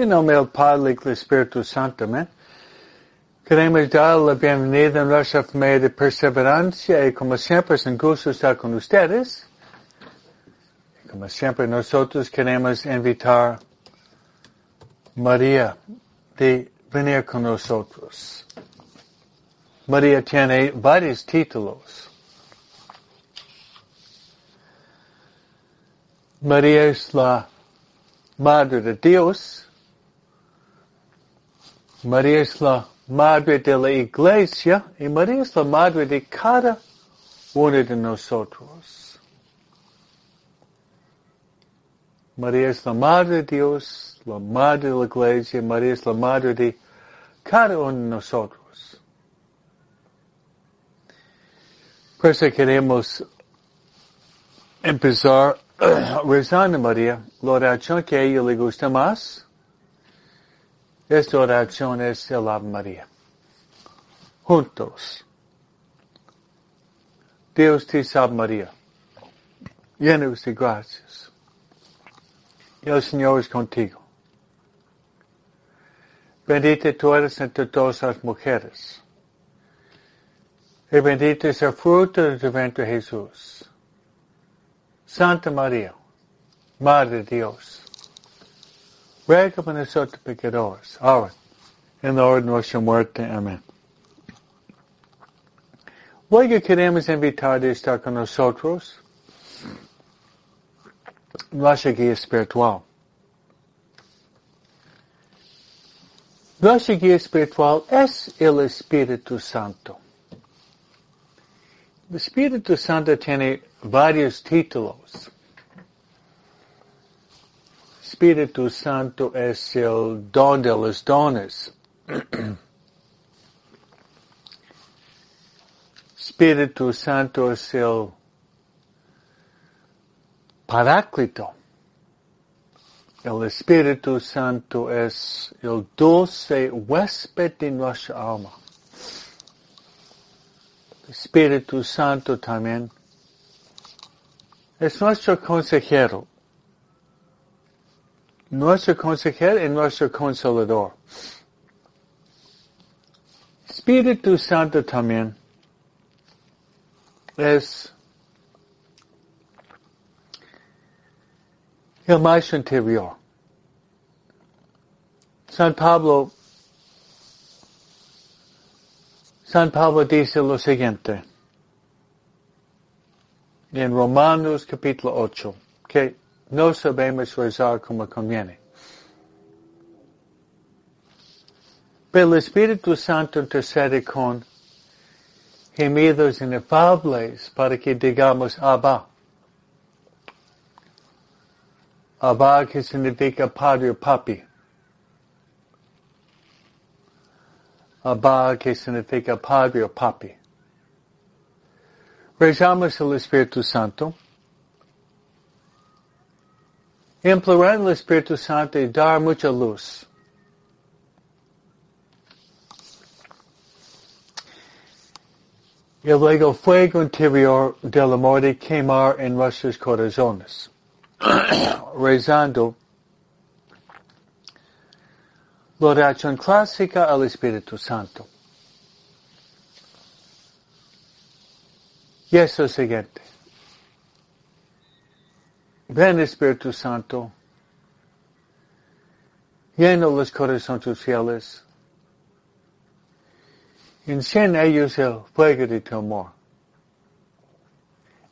En nombre del Padre y del Espíritu Santo, amén. Queremos dar la bienvenida a nuestra familia de perseverancia y como siempre es un gusto estar con ustedes. Como siempre nosotros queremos invitar a María de venir con nosotros. María tiene varios títulos. María es la Madre de Dios. María es la Madre de la Iglesia y María es la Madre de cada uno de nosotros. María es la Madre de Dios, la Madre de la Iglesia, María es la Madre de cada uno de nosotros. Por eso queremos empezar rezando María, la oración que a ella le gusta más. Esta oración es el Ave María. Juntos. Dios te salve María. Llena de gracias. El Señor es contigo. Bendita tú eres entre todas las mujeres. Y bendito es el fruto de tu vientre Jesús. Santa María, Madre de Dios, ruega por nosotros pecadores, ahora, en la hora de nuestra muerte. Amén. Luego queremos invitar a estar con nosotros nuestra guía espiritual. Nuestra guía espiritual es el Espíritu Santo. El Espíritu Santo tiene varios títulos. Espíritu Santo es el don de los dones. Espíritu Santo es el Paráclito. El Espíritu Santo es el dulce huésped de nuestra alma. Espíritu Santo también es nuestro consejero. Nuestro consejero y nuestro consolador. Espíritu Santo también es el maestro interior. San Pablo San Pablo dice lo siguiente en Romanos capítulo 8, que no sabemos rezar como conviene. Pero el Espíritu Santo intercede con gemidos inefables para que digamos Abba. Abba que significa padre o papi. Abba que significa padre o papi. Rezamos el Espíritu Santo. Implorar el Espíritu Santo y dar mucha luz. Y luego fuego interior del amor de quemar en nuestros corazones. Rezando la oración clásica al Espíritu Santo. Y es lo siguiente. Ven Espíritu Santo, llena los corazones fieles, enciende ellos el fuego de tu amor.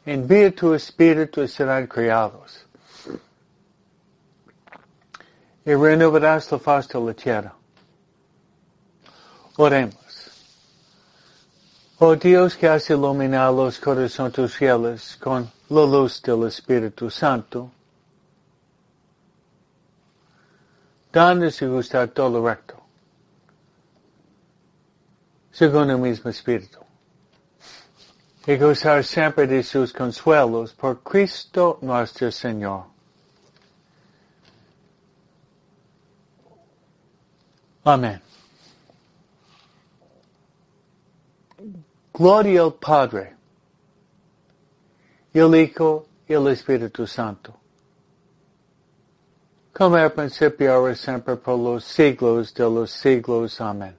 Envía tu Espíritu y serán criados. Y renovarás la faz de la tierra. Oremos. Oh Dios que has iluminado los corazones fieles con la luz del Espíritu Santo, danos y gustar todo recto, según el mismo Espíritu, y gozar siempre de sus consuelos por Cristo nuestro Señor. Amén. Gloria al Padre, y al Hijo y al Espíritu Santo. como al principio, ahora siempre, por los siglos de los siglos. Amén.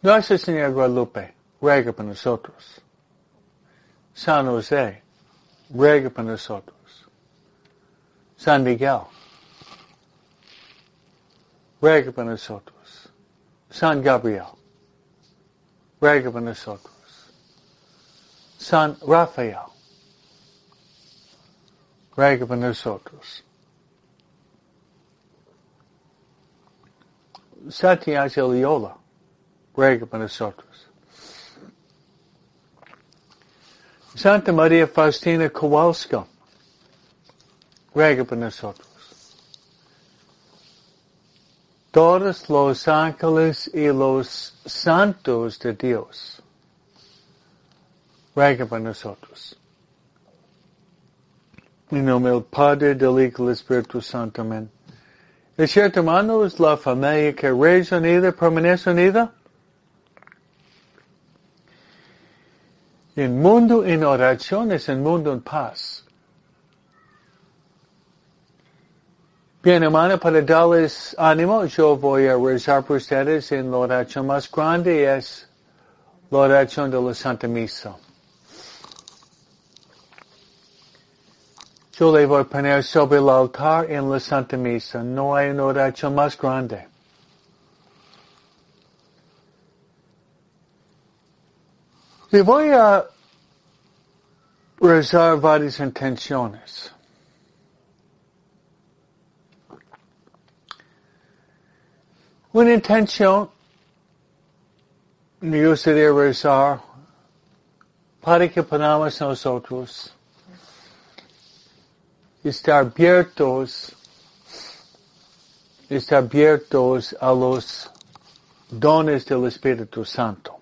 Nuestra Señora Guadalupe, ruega por nosotros. San José, ruega por nosotros. San Miguel, ruega por nosotros. San Gabriel, ruega por nosotros. San Rafael, ruega por nosotros. Santiago Loyola, ruega. Santa María Faustina Kowalska, ruega por. Todos los ángeles y los santos de Dios, ruega por nosotros. En nombre del Padre, del Hijo y del Espíritu Santo. Amén. Es cierto, hermanos, la familia que reza unida permanece unida. El mundo en oración es el mundo en paz. Bien, hermano, para darles ánimo, yo voy a rezar por ustedes en la oración más grande, es la oración de la Santa Misa. Yo le voy a poner sobre el altar en la Santa Misa. No hay una oración más grande. Y voy a rezar varias intenciones. Una intención me gustaría rezar para que podamos nosotros estar abiertos, estar abiertos a los dones del Espíritu Santo.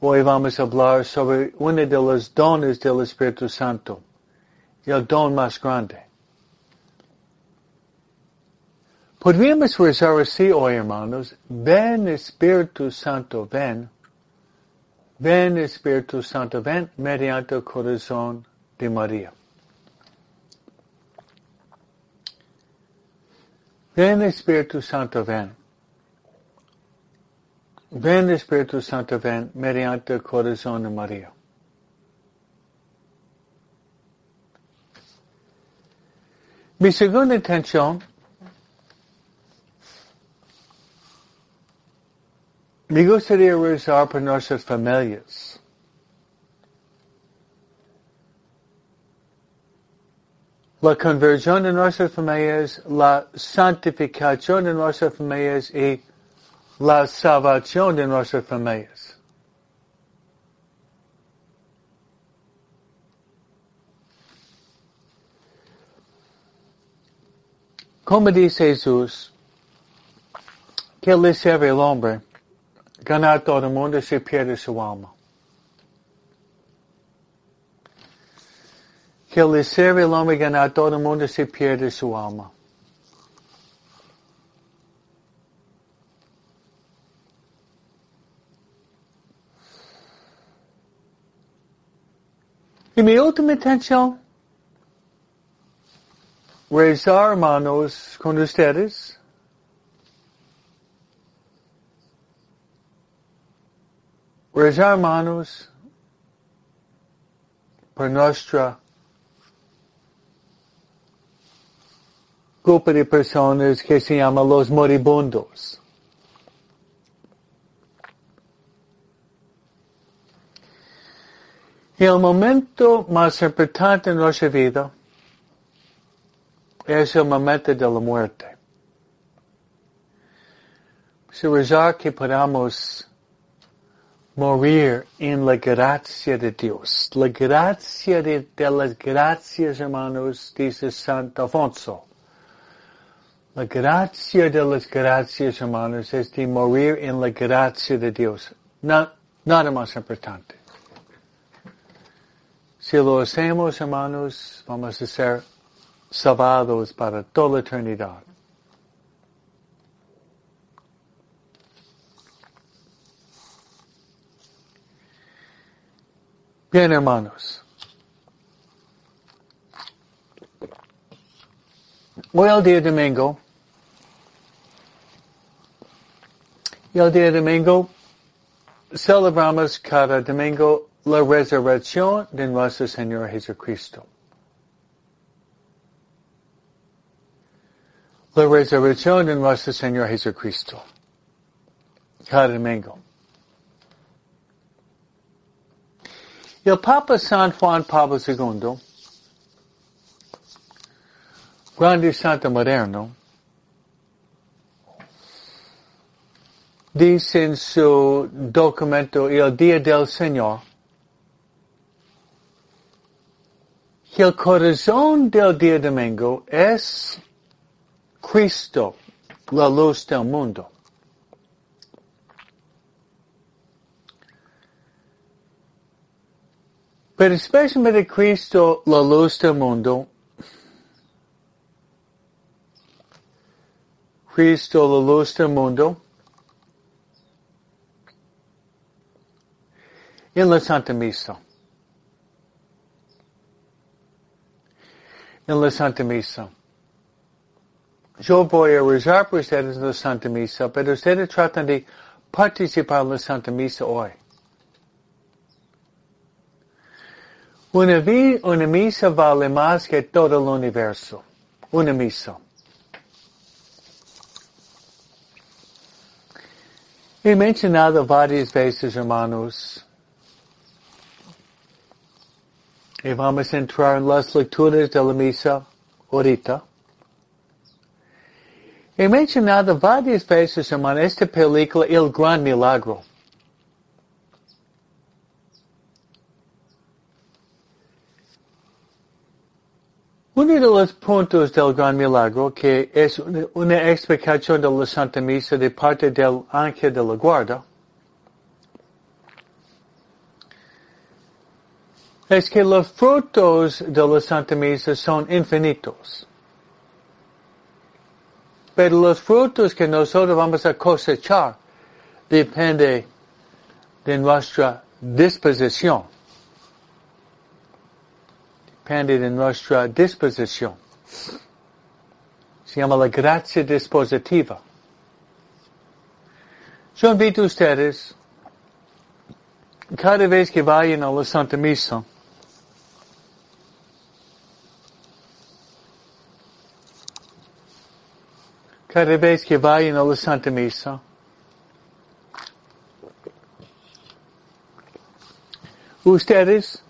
Hoy vamos a hablar sobre uno de los dones del Espíritu Santo, el don más grande. Podríamos rezar así hoy, hermanos, ven Espíritu Santo, ven, ven Espíritu Santo, ven mediante el corazón de María. Ven Espíritu Santo, ven. Ven Espíritu Santo, ven mediante el corazón de María. Mi segunda intención me gustaría rezar por nuestras familias. La conversión de nuestras familias, la santificación de nuestras familias y la salvación de nuestras familias. Como dice Jesús, que le sirve el hombre ganar todo el mundo si pierde su alma. Que le sirve el hombre ganar todo el mundo si pierde su alma. Y mi última intención, rezar hermanos con ustedes, rezar hermanos por nuestra grupo de personas que se llama los moribundos. El momento más importante en nuestra vida es el momento de la muerte. Se rezar que podamos morir en la gracia de Dios. La gracia de, las gracias, hermanos, dice Santo Alfonso. La gracia de las gracias, hermanos, es de morir en la gracia de Dios. Na, nada más importante. Si lo hacemos, hermanos, vamos a ser salvados para toda la eternidad. Bien, hermanos. Voy al día domingo. Y el día domingo celebramos cada domingo la resurrección de nuestro Señor Jesucristo. La resurrección de nuestro Señor Jesucristo. Cada domingo. El Papa San Juan Pablo II, grande santo moderno, dice en su documento El Día del Señor, que el corazón del día domingo es Cristo, la luz del mundo. Pero especialmente Cristo, la del mundo, Cristo, la del mundo, en la Santa Misa. En la Santa Misa. Yo voy a rezar por ustedes en la Santa Misa, pero ustedes tratan de participar en la Santa Misa hoy. Una, vi, una misa vale más que todo el universo. Una misa. He mencionado varias veces, hermanos, y vamos a entrar en las lecturas de la misa ahorita. He mencionado varias veces, hermano, esta película, El Gran Milagro. Uno de los puntos del Gran Milagro, que es una explicación de la Santa Misa de parte del ángel de la guarda, es que los frutos de la Santa Misa son infinitos. Pero los frutos que nosotros vamos a cosechar depende de nuestra disposición depende de nuestra disposición. Se llama la gracia dispositiva. Yo invito a ustedes, cada vez que vayan a la Santa Misa, cada vez que vayan a la Santa Misa, ustedes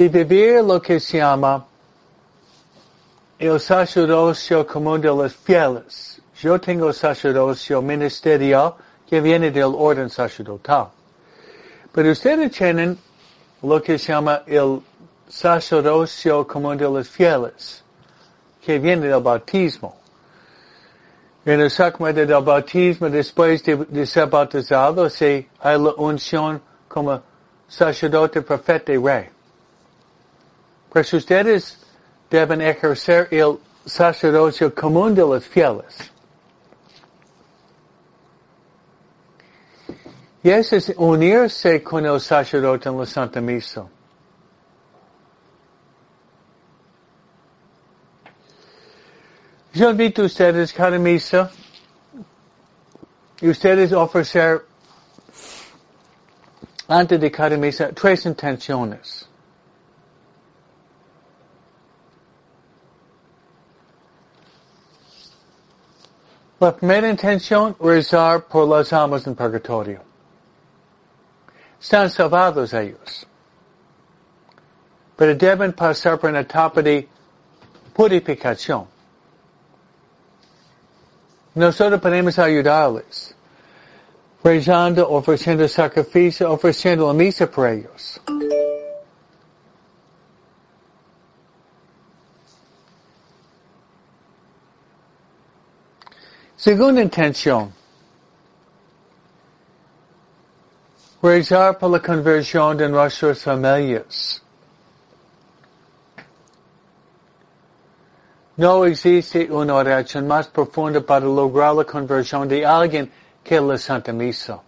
de vivir lo que se llama el sacerdocio común de los fieles. Yo tengo sacerdocio ministerial que viene del orden sacerdotal. Pero ustedes tienen lo que se llama el sacerdocio común de los fieles, que viene del bautismo. En el sacramento del bautismo, después de, de ser bautizado, se hay la unción como sacerdote, profeta y rey. Pues ustedes deben ejercer el sacerdocio común de los fieles. Y eso es unirse con el sacerdote en la Santa Misa. Yo invito a ustedes cada misa y ustedes ofrecer antes de cada misa tres intenciones. La primera intención, rezar por las almas en purgatorio. Están salvados ellos. Pero deben pasar por una etapa de purificación. Nosotros podemos ayudarles. Rezando, ofreciendo sacrificio, ofreciendo la misa por ellos. Segunda intención. Rezar por la conversión de nuestras familias. No existe una oración más profunda para lograr la conversión de alguien que la Santa Misa.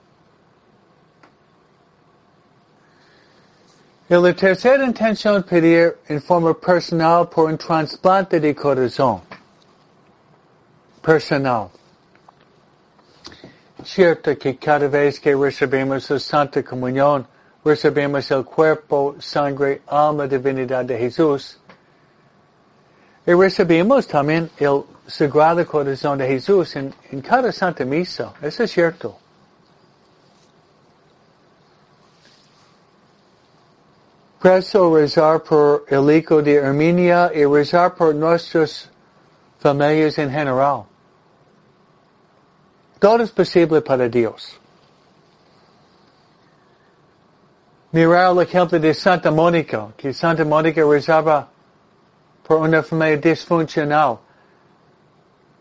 Y la tercera intención pedir en forma personal por un trasplante de corazón. personal. Cierto que cada vez que recibimos la Santa Comunión, recibimos el cuerpo, sangre, alma, divinidad de Jesús. Y recibimos también el Sagrado Corazón de Jesús en, cada Santa Misa. Eso es cierto. Preso rezar por el hijo de Armenia y rezar por nuestras familias en general. Todo es posible para Dios. Mirar el ejemplo de Santa Mónica, que Santa Mónica rezaba por una familia disfuncional.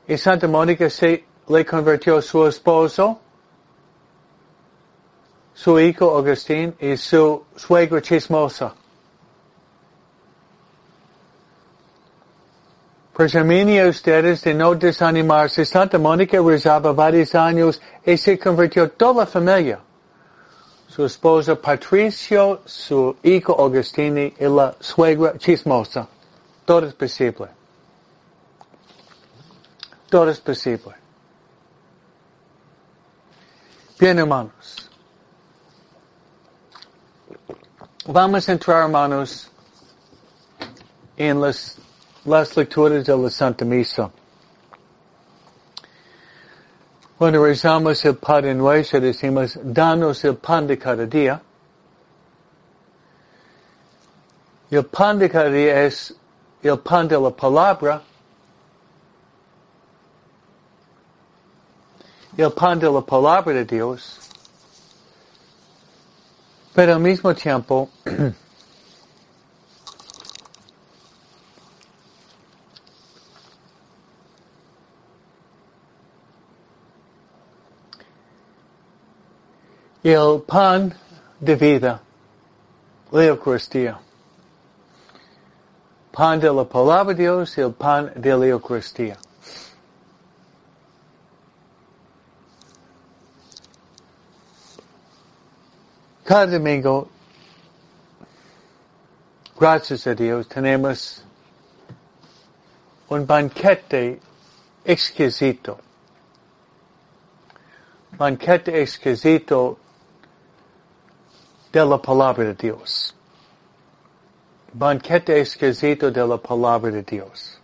Y Santa Mónica se le convirtió su esposo, su hijo Agustín y su suegro chismosa. Presumiendo ustedes de no desanimarse, Santa Mónica rezaba varios años y se convirtió toda la familia. Su esposa Patricio, su hijo Agustini y la suegra chismosa. Todo es posible. Todo es posible. Bien, hermanos. Vamos a entrar, hermanos, en las las lecturas de la Santa Misa. Cuando rezamos el Padre Nuestro decimos, danos el pan de cada día. El pan de cada día es el pan de la palabra. El pan de la palabra de Dios. Pero al mismo tiempo, el pan de vida, la Eucaristía. Pan de la palabra Dios el pan de la Eucaristía. Cada domingo, gracias a Dios, tenemos un banquete exquisito. Banquete exquisito de la palabra de Dios. Banquete exquisito de la palabra de Dios.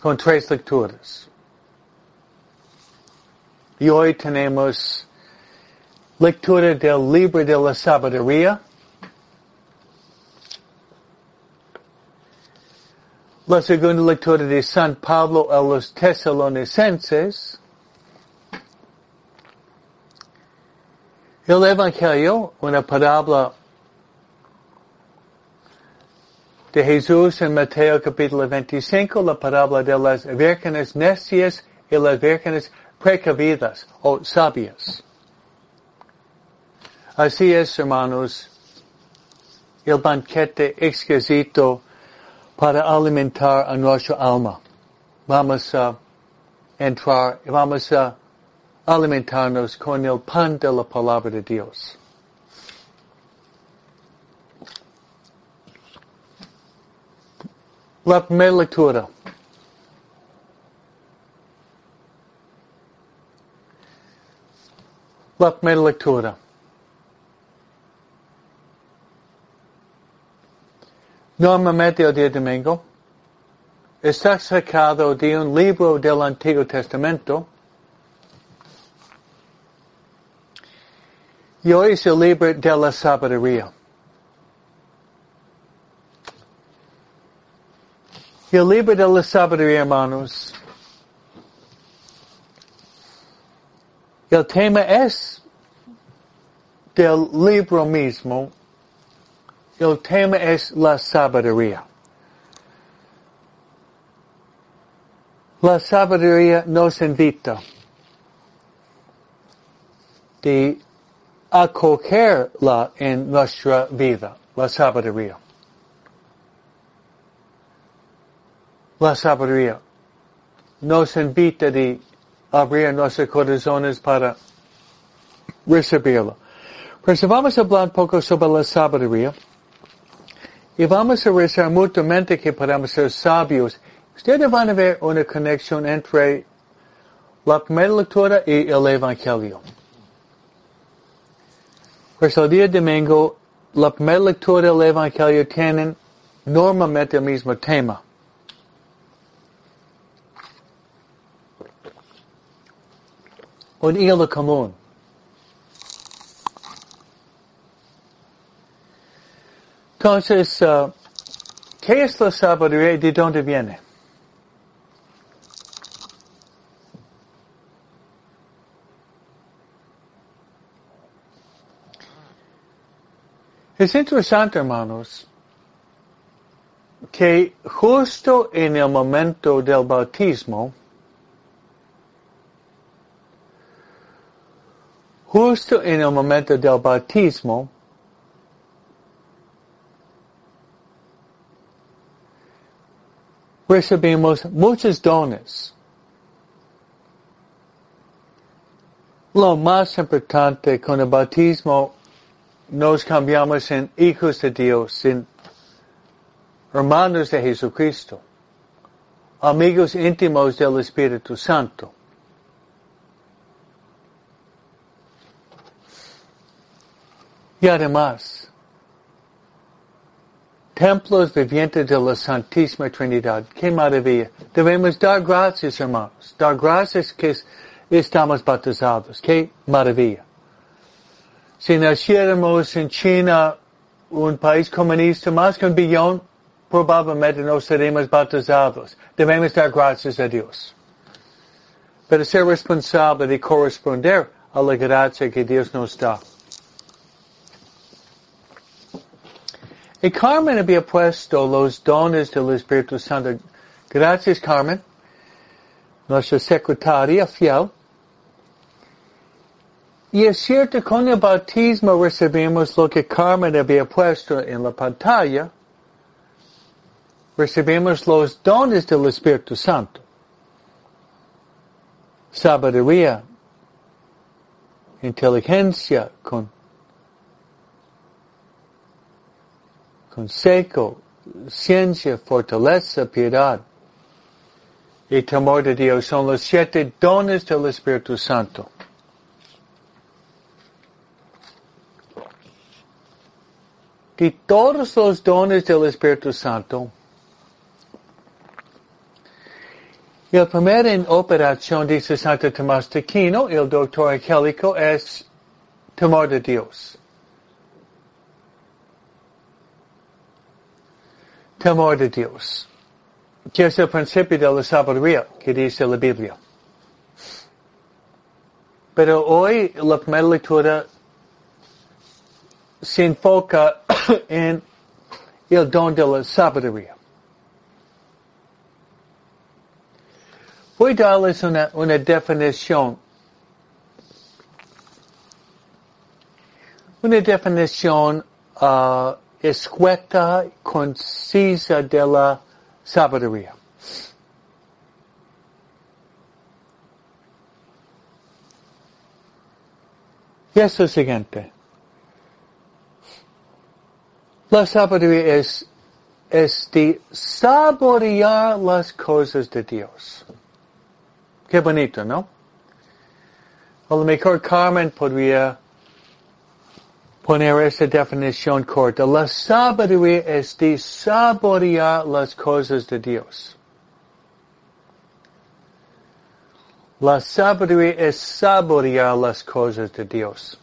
Con tres lecturas. Y hoy tenemos lectura del libro de la sabiduría. La segunda lectura de San Pablo a los tesalonicenses. El Evangelio, una parábola de Jesús en Mateo capítulo 25, la parábola de las vírgenes necias y las vírgenes precavidas o sabias. Así es, hermanos, el banquete exquisito para alimentar a nuestra alma. Vamos a entrar, vamos a alimentarnos con el pan de la palabra de Dios. La primera lectura. La primera lectura. Normalmente el día domingo está sacado de un libro del Antiguo Testamento Y es el libro de la sabiduría. El libro de la sabiduría, hermanos, el tema es del libro mismo, el tema es la sabiduría. La sabiduría nos invita de acogerla en nuestra vida, la sabiduría. La sabiduría nos invita de abrir nuestros corazones para recibirla. Si vamos a hablar un poco sobre la sabiduría, y vamos a rezar mutuamente que podamos ser sabios. Ustedes van a ver una conexión entre la primera lectura y el Evangelio. Día domingo, la primera lectura del Evangelio tienen normalmente el mismo tema. Un hilo común. Entonces, uh, ¿qué es la sabiduría y de dónde viene? Es interesante, hermanos, que justo en el momento del bautismo, justo en el momento del bautismo, recibimos muchos dones. Lo más importante con el bautismo nos cambiamos en hijos de Dios, en hermanos de Jesucristo, amigos íntimos del Espíritu Santo. Y además, templos vivientes de la Santísima Trinidad. ¡Qué maravilla! Debemos dar gracias, hermanos. Dar gracias que estamos bautizados. ¡Qué maravilla! Si naciéramos en China, un país comunista, más que un billón, probablemente no seremos bautizados. Debemos dar gracias a Dios. Pero ser responsable de corresponder a la gracia que Dios nos da. Y Carmen había puesto los dones del Espíritu Santo. Gracias, Carmen. Nuestra secretaria fiel. Y es cierto, con el bautismo recibimos lo que Carmen había puesto en la pantalla. Recibimos los dones del Espíritu Santo. Sabiduría, inteligencia, con consejo, ciencia, fortaleza, piedad y temor de Dios son los siete dones del Espíritu Santo. Y todos los dones del Espíritu Santo, el primer en operación, dice Santo Tomás de Aquino, el doctor angélico, es temor de Dios. temor de Dios, que es el principio de la sabiduría que dice la Biblia. Pero hoy la primera lectura se enfoca en el don de la sabiduría. Voy a darles una, una definición. Una definición uh, escueta, concisa de la sabiduría. Y es lo siguiente. La sabiduría es, es de saborear las cosas de Dios. Qué bonito, ¿no? A lo mejor Carmen podría poner esa definición corta. La sabiduría es de saborear las cosas de Dios. La sabiduría es saborear las cosas de Dios.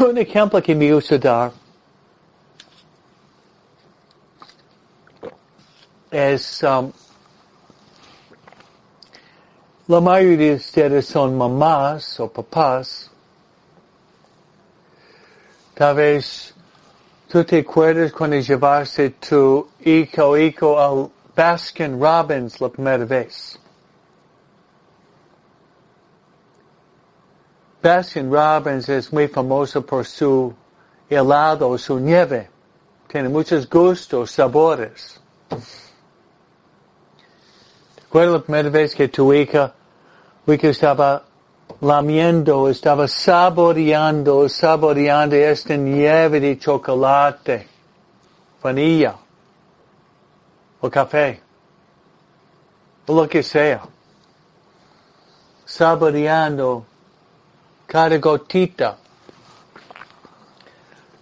Un ejemplo que me gusta dar es um, la mayoría de ustedes son mamás o papás. Tal vez tú te acuerdas cuando llevaste tu hijo o hijo al Baskin Robbins la primera vez. Baskin Robbins es muy famoso por su helado, su nieve. Tiene muchos gustos, sabores. ¿Te acuerdas la primera vez que tu hija, hija estaba lamiendo, estaba saboreando, saboreando esta nieve de chocolate, vanilla, o café, o lo que sea. Saboreando cada gotita.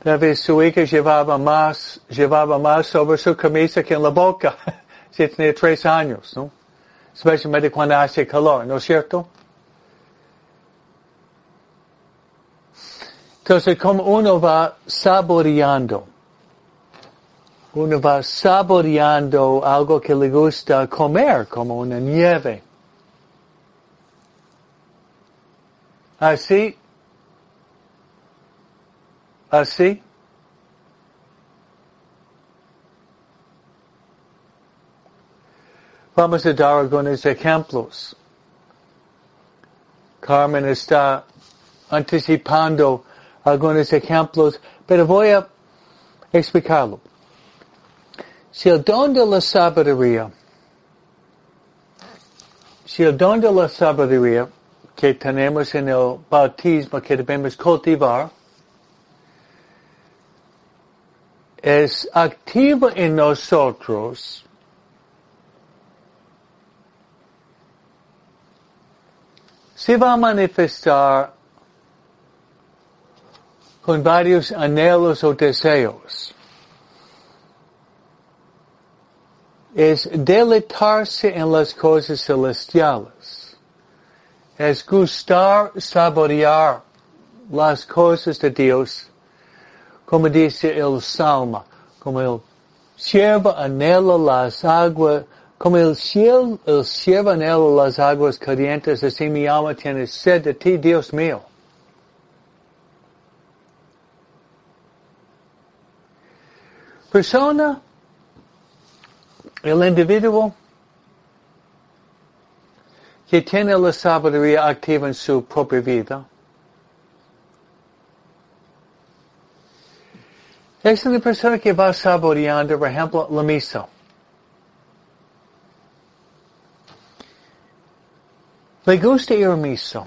Tal vez su hija llevaba más, llevaba más sobre su camisa que en la boca. si tenía tres años, ¿no? Especialmente cuando hace calor, ¿no es cierto? Entonces, como uno va saboreando, uno va saboreando algo que le gusta comer, como una nieve. Así, así, Vamos a dar algunos ejemplos. Carmen está anticipando algunos ejemplos, pero voy a explicarlo. Si el don de la sabiduría, si el don de la sabiduría que tenemos en el bautismo que debemos cultivar es activo en nosotros, se va a manifestar con varios anhelos o deseos. Es deleitarse en las cosas celestiales. Es gustar, saborear las cosas de Dios, como dice el Salmo, como el siervo anhela las aguas como el cielo, el cielo anhela las aguas calientes, así mi alma tiene sed de ti, Dios mío. Persona, el individuo que tiene la sabiduría activa en su propia vida, es una persona que va saboreando, por ejemplo, la misa. Le gusta ir a misa.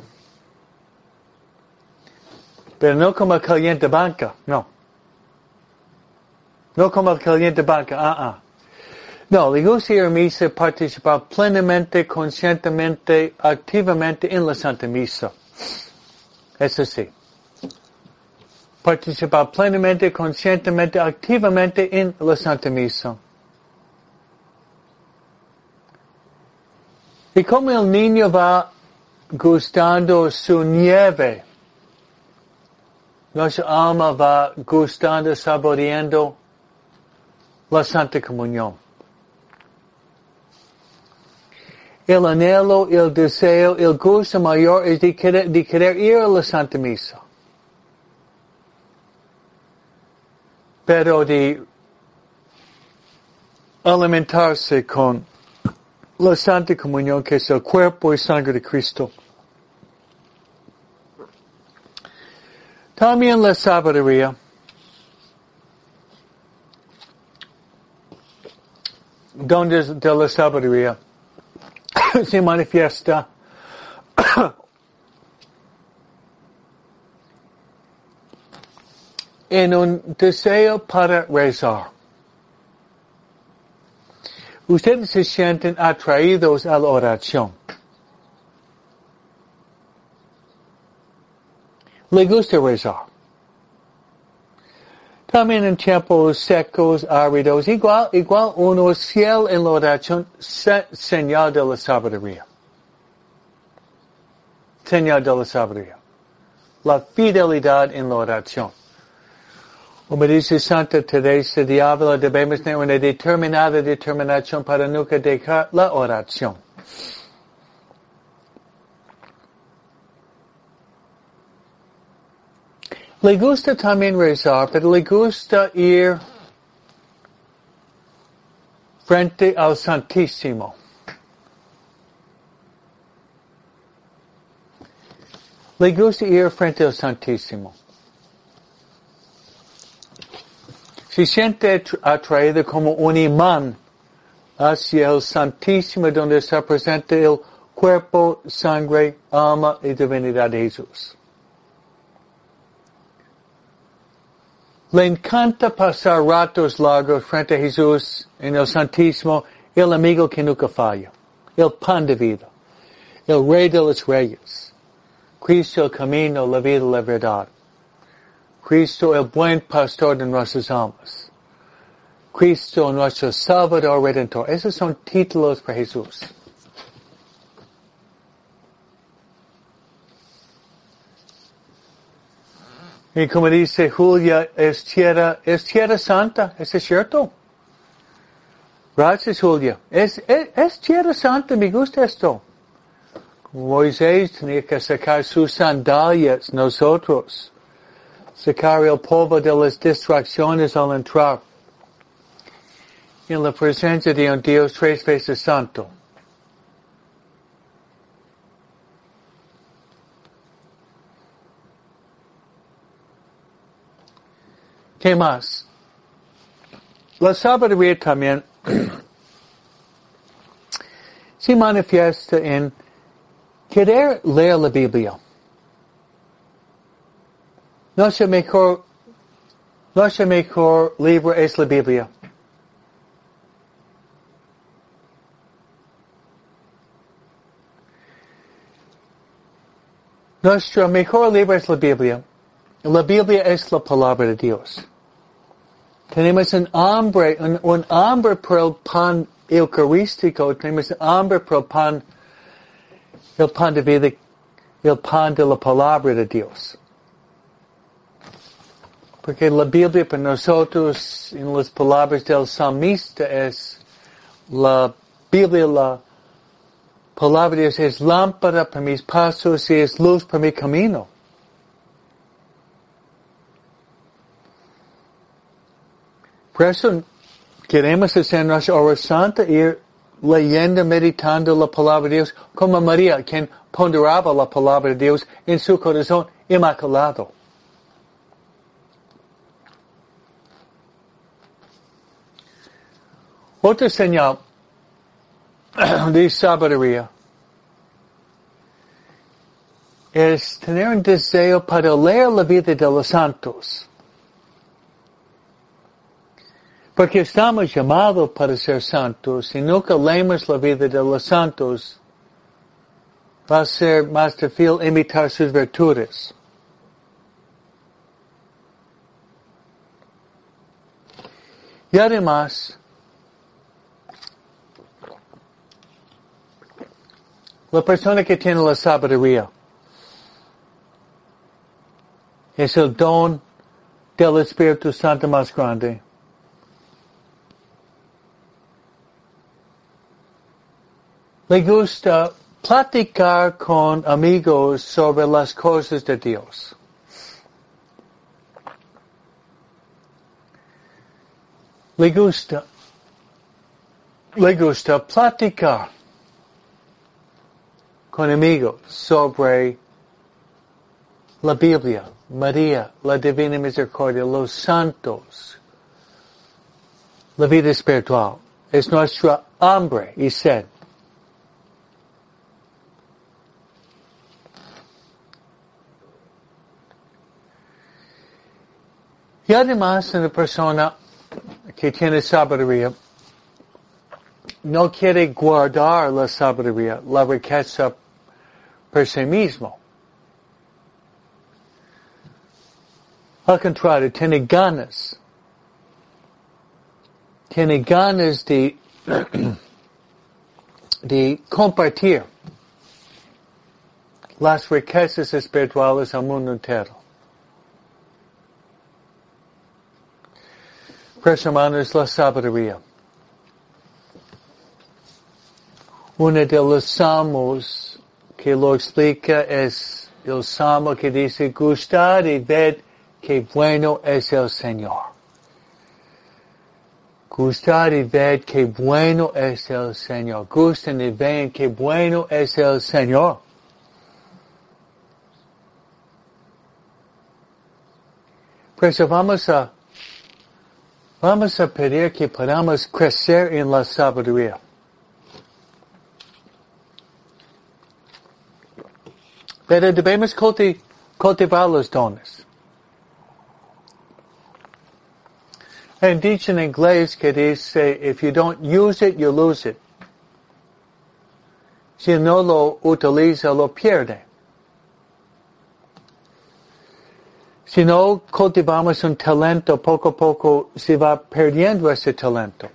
Pero no como caliente banca, no. No como caliente banca, ah, ah. No, a misa participar plenamente, conscientemente, activamente en la Santa Misa. Eso sí. Participar plenamente, conscientemente, activamente en la Santa Misa. Y como el niño va gustando su nieve, nuestra alma va gustando, saboreando la Santa Comunión. El anhelo, el deseo, el gusto mayor es de querer, ir a la Santa Misa. Pero de alimentarse con la Santa Comunión, que es el cuerpo y sangre de Cristo. También la sabiduría. Donde de la sabiduría se manifiesta en un deseo para rezar ustedes se sienten atraídos a la oración. Le gusta rezar. También en tiempos secos, áridos, igual, igual uno es fiel en la oración, señal de la sabiduría. Señal de la sabiduría. La fidelidad en la oración. Como dice Santa Teresa de Ávila, debemos tener una determinada determinación para nunca dejar la oración. Le gusta también rezar, pero le gusta ir frente al Santísimo. Le gusta ir frente al Santísimo. se siente atraído como un imán hacia el Santísimo donde está presente el cuerpo, sangre, alma y divinidad de Jesús. Le encanta pasar ratos largos frente a Jesús en el Santísimo, el amigo que nunca falla, el pan de vida, el rey de los reyes, Cristo el camino, la vida, la verdad, Cristo el buen pastor de nuestras almas, Cristo nuestro Salvador Redentor. Esos son títulos para Jesús. Y como dice Julia, es tierra, es tierra santa, ¿eso es cierto? Gracias Julia. Es, es, tierra santa, me gusta esto. Moisés tenía que sacar sus sandalias, nosotros. Sacar el polvo de las distracciones al entrar. En la presencia de un Dios tres veces santo. ¿Qué más? La sabiduría también se manifiesta en querer leer la Biblia. Nuestro mejor, nuestro mejor libro es la Biblia. Nuestro mejor libro es la Biblia. La Biblia es la palabra de Dios. Tenemos un hambre, un, un hambre por el pan eucarístico, tenemos un hambre por el pan, el pan de vida, el pan de la palabra de Dios. Porque la Biblia para nosotros, en las palabras del salmista, es la Biblia, la palabra de Dios es lámpara para mis pasos y es luz para mi camino. Por eso queremos hacer nuestra oración santa, ir leyendo, meditando la palabra de Dios, como María, quien ponderaba la palabra de Dios en su corazón inmaculado. Otra señal de sabiduría es tener un deseo para leer la vida de los santos. Porque estamos llamados para ser santos y nunca leemos la vida de los santos. Va a ser más difícil imitar sus virtudes. Y además, la persona que tiene la sabiduría es el don del Espíritu Santo más grande. Le gusta platicar con amigos sobre las cosas de Dios. Le gusta, le gusta platicar con amigos sobre la Biblia, María, la Divina Misericordia, los santos, la vida espiritual. Es nuestra hambre y sed. Y además una persona que tiene sabiduría no quiere guardar la sabiduría, la riqueza por sí mismo. Al contrario, tiene ganas. Tiene ganas de, de compartir las riquezas espirituales al mundo entero. Pues hermanos, la sabiduría. Uno de los salmos que lo explica es el salmo que dice, gustad y ved que bueno es el Señor. Gustad y ved que bueno es el Señor. Gusten y ven que bueno es el Señor. Pues vamos a Vamos a pedir que podamos crecer en la sabiduría. pero debemos culti cultivar los dones. Un dicho en inglés que dice, if you don't use it, you lose it. Si no lo utiliza, lo pierde. Si no cultivamos un talento, poco a poco se va perdiendo ese talento.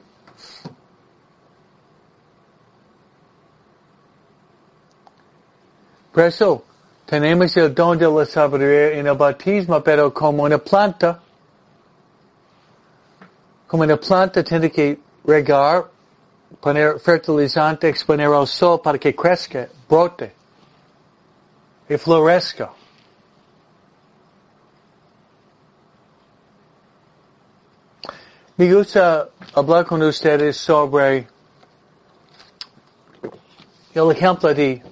Por eso, tenemos el don de la sabiduría en el bautismo, pero como una planta, como una planta tiene que regar, poner fertilizante, exponer al sol para que crezca, brote y florezca. Me gusta hablar con ustedes sobre el ejemplo de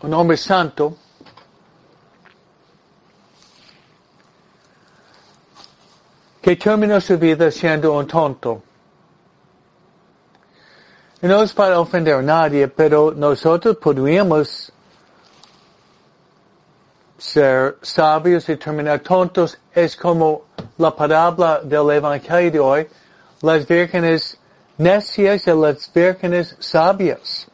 un hombre santo que terminó su vida siendo un tonto. Y no es para ofender a nadie, pero nosotros podríamos ser sabios y terminar tontos. Es como la parábola del Evangelio de hoy, las vírgenes necias y las vírgenes sabias.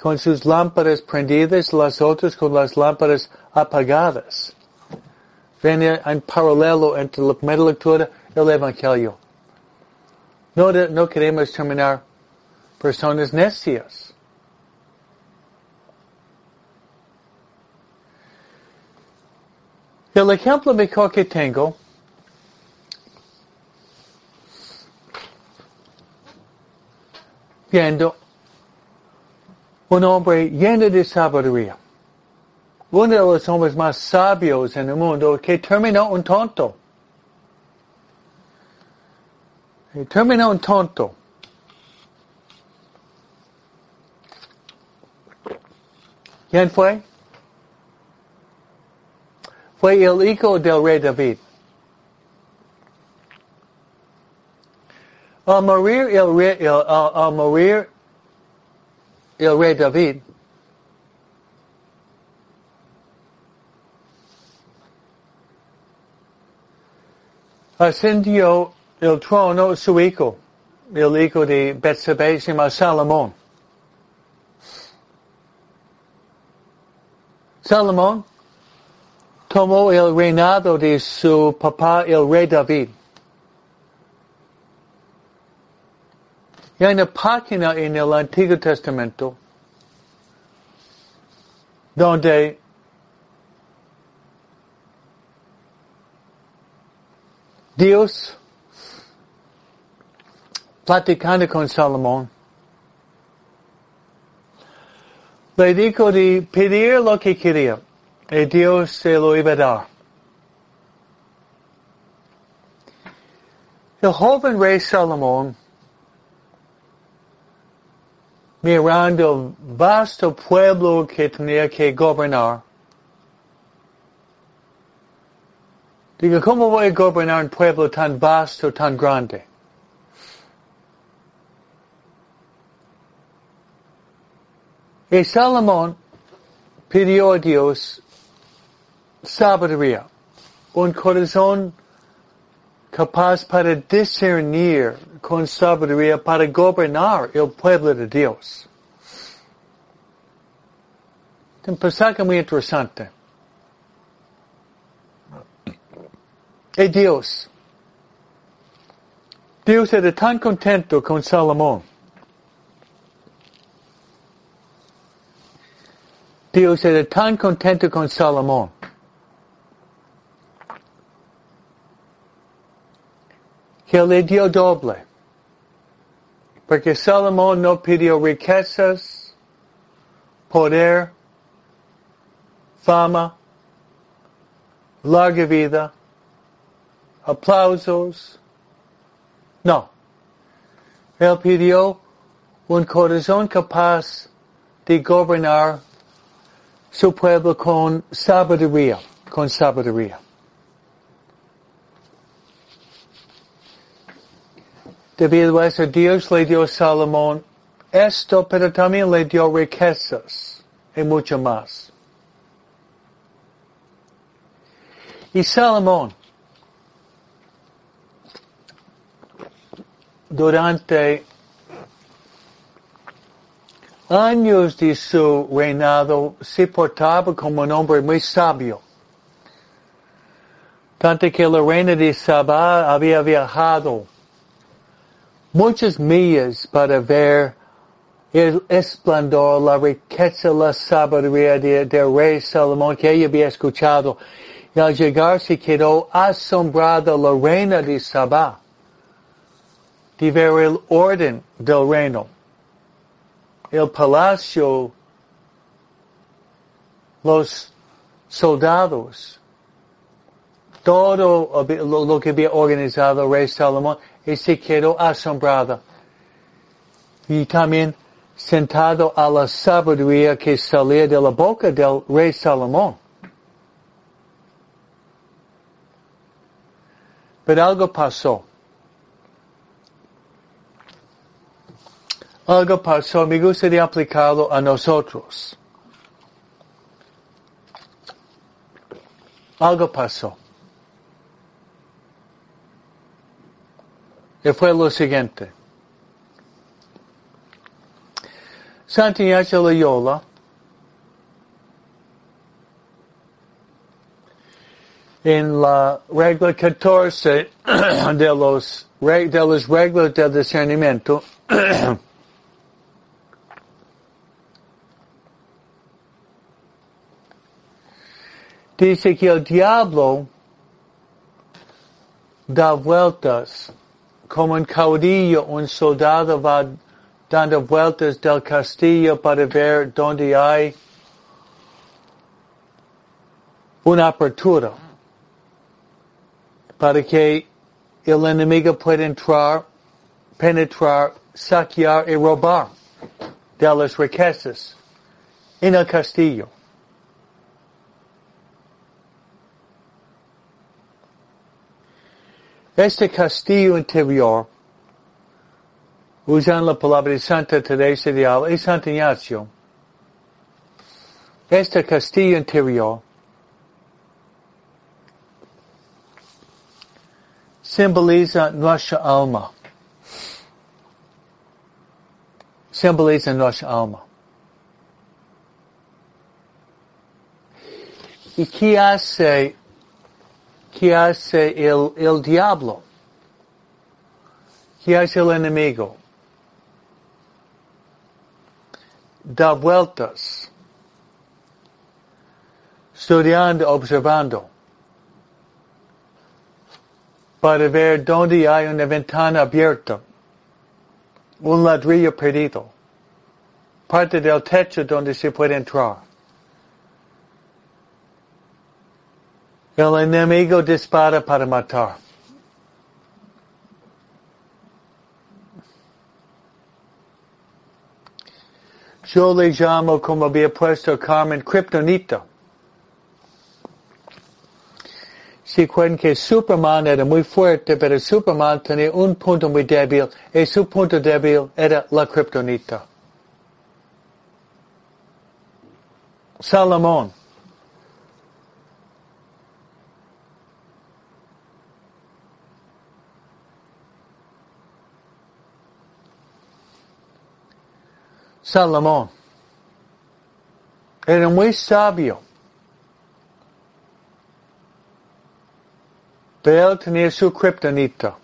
Con sus lámparas prendidas, las otras con las lámparas apagadas. Viene en paralelo entre la primera lectura y el Evangelio. No, no queremos terminar personas necias. El ejemplo mejor que tengo viendo un hombre lleno de sabiduría. Uno de los hombres más sabios en el mundo que terminó un tonto. Y terminó un tonto. ¿Quién fue? Fue el hijo del rey David. Al morir el rey, el, al, al morir el rey David, ascendió el trono su hijo, el hijo de Betsabé, se llama Salomón. Salomón tomó el reinado de su papá, el rey David. Y hay una página en el Antiguo Testamento donde Dios platicando con Salomón le dijo de pedir lo que quería y Dios se lo iba. El joven rey Salomón mirando el vasto pueblo que tenía que gobernar. Digo, ¿cómo voy a gobernar un pueblo tan vasto, tan grande? Y Salomón pidió a Dios sabiduría, un corazón capaz para discernir con sabiduría para gobernar el pueblo de Dios. Un pasaje muy interesante. Y Dios, Dios era tan contento con Salomón. Dios era tan contento con Salomón. Que le dio doble. Porque Salomón no pidió riquezas, poder, fama, larga vida, aplausos. No. Él pidió un corazón capaz de gobernar su pueblo con sabiduría, con sabiduría. Debido a eso, Dios le dio a Salomón esto, pero también le dio riquezas y mucho más. Y Salomón, durante años de su reinado, se portaba como un hombre muy sabio. Tanto que la reina de Sabá había viajado muchas millas para ver el esplendor, la riqueza, la sabiduría del de rey Salomón que ella había escuchado. Y al llegar se quedó asombrada la reina de Sabá de ver el orden del reino, el palacio, los soldados, todo lo que había organizado el rey Salomón y se quedó asombrada. Y también sentado a la sabiduría que salía de la boca del rey Salomón. Pero algo pasó. Algo pasó, me gustaría aplicarlo a nosotros. Algo pasó. Y fue lo siguiente. Santiago Loyola en la regla 14 de los, de los reglas del discernimiento dice que el diablo da vueltas como un caudillo, un soldado va dando vueltas del castillo para ver dónde hay una apertura para que el enemigo pueda entrar, penetrar, saquear y robar de las riquezas en el castillo. Este castillo interior, usando la palabra de Santa Teresa de Ávila y Santa Ignacio, este castillo interior simboliza nuestra alma. Simboliza nuestra alma. ¿Y qué hace ¿Qué hace el, el diablo? ¿Qué hace el enemigo? Da vueltas, estudiando, observando, para ver dónde hay una ventana abierta, un ladrillo perdido, parte del techo donde se puede entrar. El enemigo dispara para matar. Yo le llamo, como había puesto Carmen, Kryptonita. Si cuentan que Superman era muy fuerte, pero Superman tenía un punto muy débil, y su punto débil era la Kryptonita. Salomón. Salomón. Era muy sabio. Pero él tenía su kriptonita.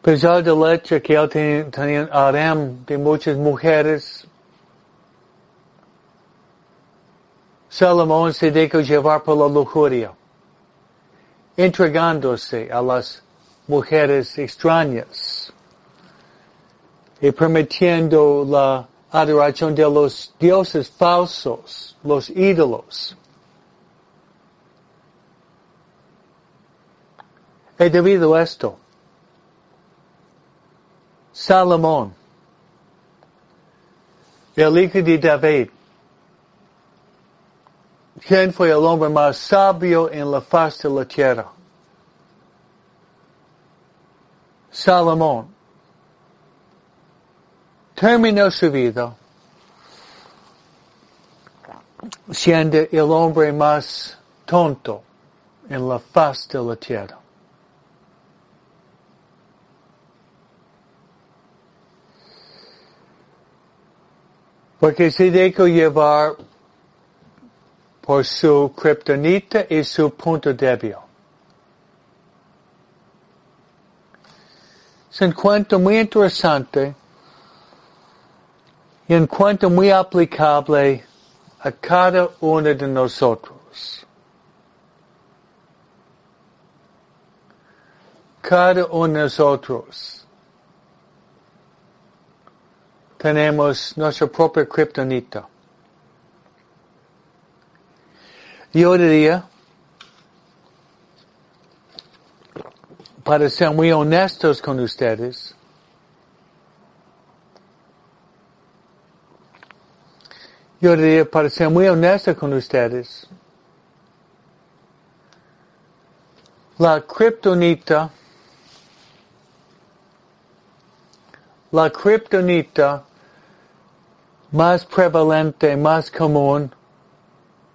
pesar del hecho que él tenía, tenía harem de muchas mujeres, Salomón se dejó llevar por la lujuria, entregándose a las mujeres extrañas y permitiendo la adoración de los dioses falsos, los ídolos. Y debido a esto, Salomón, el hijo de David, quien fue el hombre más sabio en la faz de la tierra. Salomón, terminó su vida siendo el hombre más tonto en la faz de la tierra. Porque se dejó llevar por su kriptonita y su punto débil. Es un cuento muy interesante y un cuento muy aplicable a cada uno de nosotros. Cada uno de nosotros tenemos nuestra propia kriptonita. Yo diría, para ser muy honestos con ustedes, yo diría, para ser muy honesto con ustedes, la kriptonita, la kriptonita más prevalente, más común,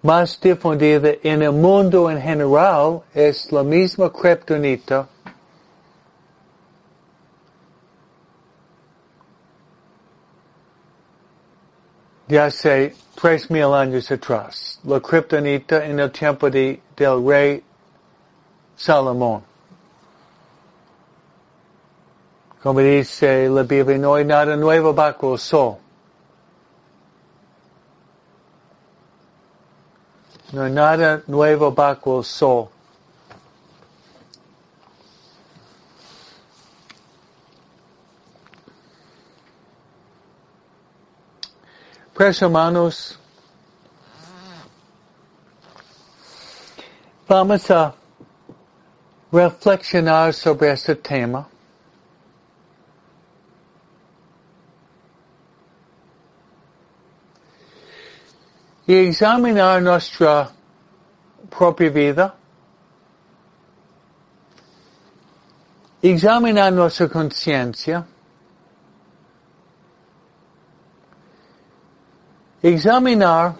más difundida en el mundo en general es la misma kriptonita de hace tres mil años atrás, la kriptonita en el tiempo de, del rey Salomón. Como dice la Biblia, no hay nada nuevo bajo el sol. No hay nada nuevo bajo el sol. Pues hermanos, vamos a reflexionar sobre este tema. y examinar nuestra propia vida, examinar nuestra conciencia, examinar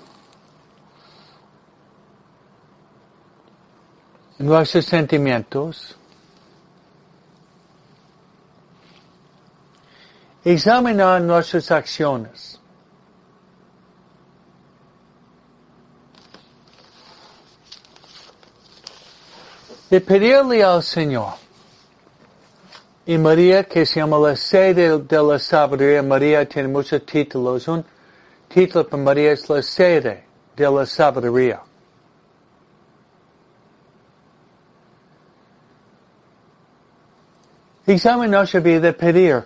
nuestros sentimientos, examinar nuestras acciones. de pedirle al Señor. Y María, que se llama la sede de la sabiduría, María tiene muchos títulos. Título para María es la sede de la sabiduría. Examina nuestra vida pedir.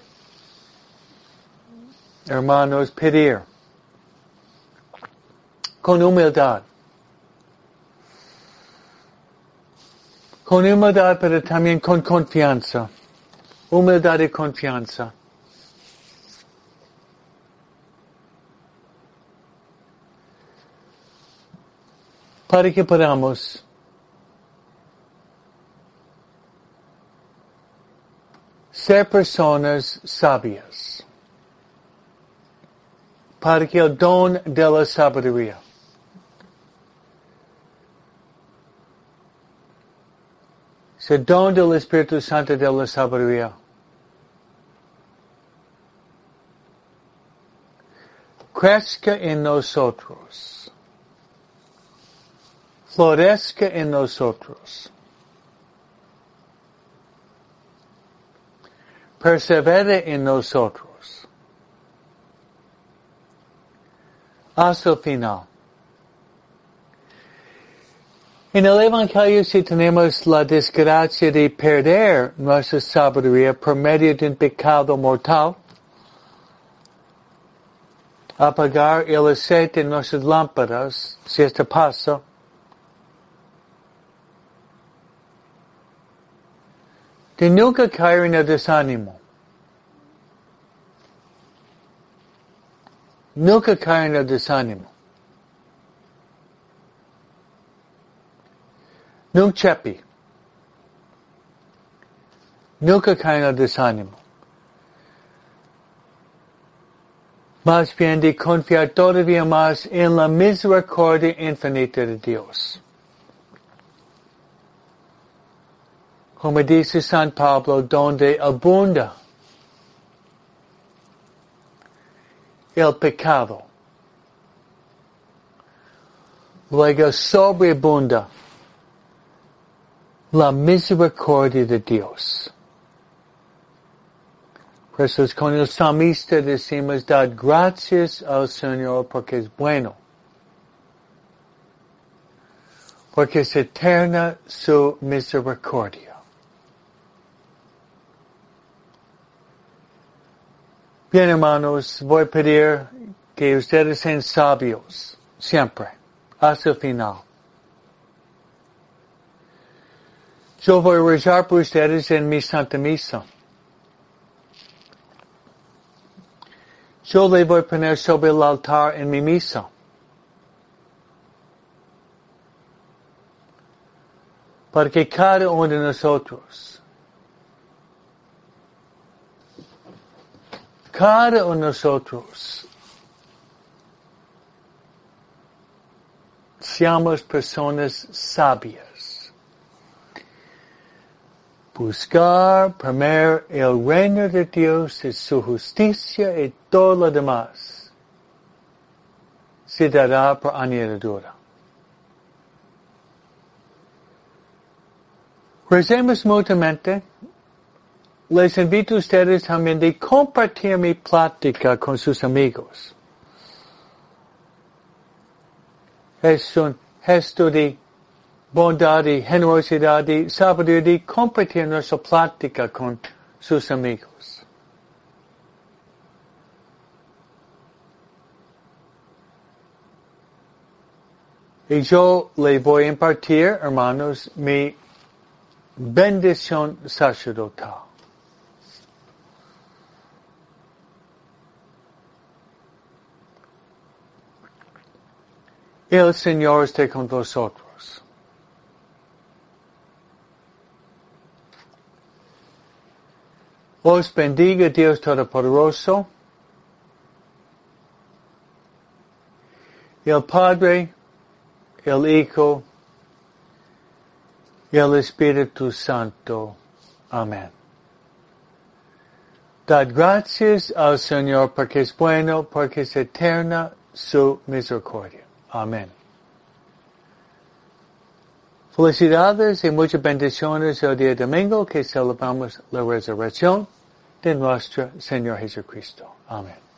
Hermanos, pedir. Con humildad. Con humildad, pero también con confianza. Humildad y confianza. Para que podamos ser personas sabias. Para que el don de la sabiduría el don del Espíritu Santo de la sabiduría. Crezca en nosotros. Florezca en nosotros. Persevere en nosotros. Hasta el final. En el Evangelio si tenemos la desgracia de perder nuestra sabiduría por medio de un pecado mortal, apagar el aceite en nuestras lámparas, si esto pasa, de nunca caer en desánimo. Nunca caer en desánimo. Nunca cepi. Nunca caen al desánimo. más bien de confiar todavía más en la misericordia infinita de Dios. Como dice San Pablo, donde abunda el pecado, luego sobreabunda la misericordia de Dios. Por eso con el salmista decimos, dar gracias al Señor porque es bueno. Porque es eterna su misericordia. Bien hermanos, voy a pedir que ustedes sean sabios, siempre, hasta el final. Yo voy a rezar por ustedes en mi Santa Misa. Yo le voy a poner sobre el altar en mi misa. Para que cada uno de nosotros, cada uno de nosotros, seamos personas sabias. Buscar primero el reino de Dios y su justicia y todo lo demás se dará por añadidura. Recemos mutuamente. Les invito a ustedes también de compartir mi plática con sus amigos. Es un gesto de bondad y generosidad y sabiduría de compartir nuestra plática con sus amigos. Y yo le voy a impartir, hermanos, mi bendición sacerdotal. El Señor esté con vosotros. Os bendiga Dios Todopoderoso, el Padre, el Hijo y el Espíritu Santo. Amén. Dad gracias al Señor porque es bueno, porque es eterna su misericordia. Amén. Felicidades y muchas bendiciones el día domingo que celebramos la resurrección de nuestro Señor Jesucristo. Amén.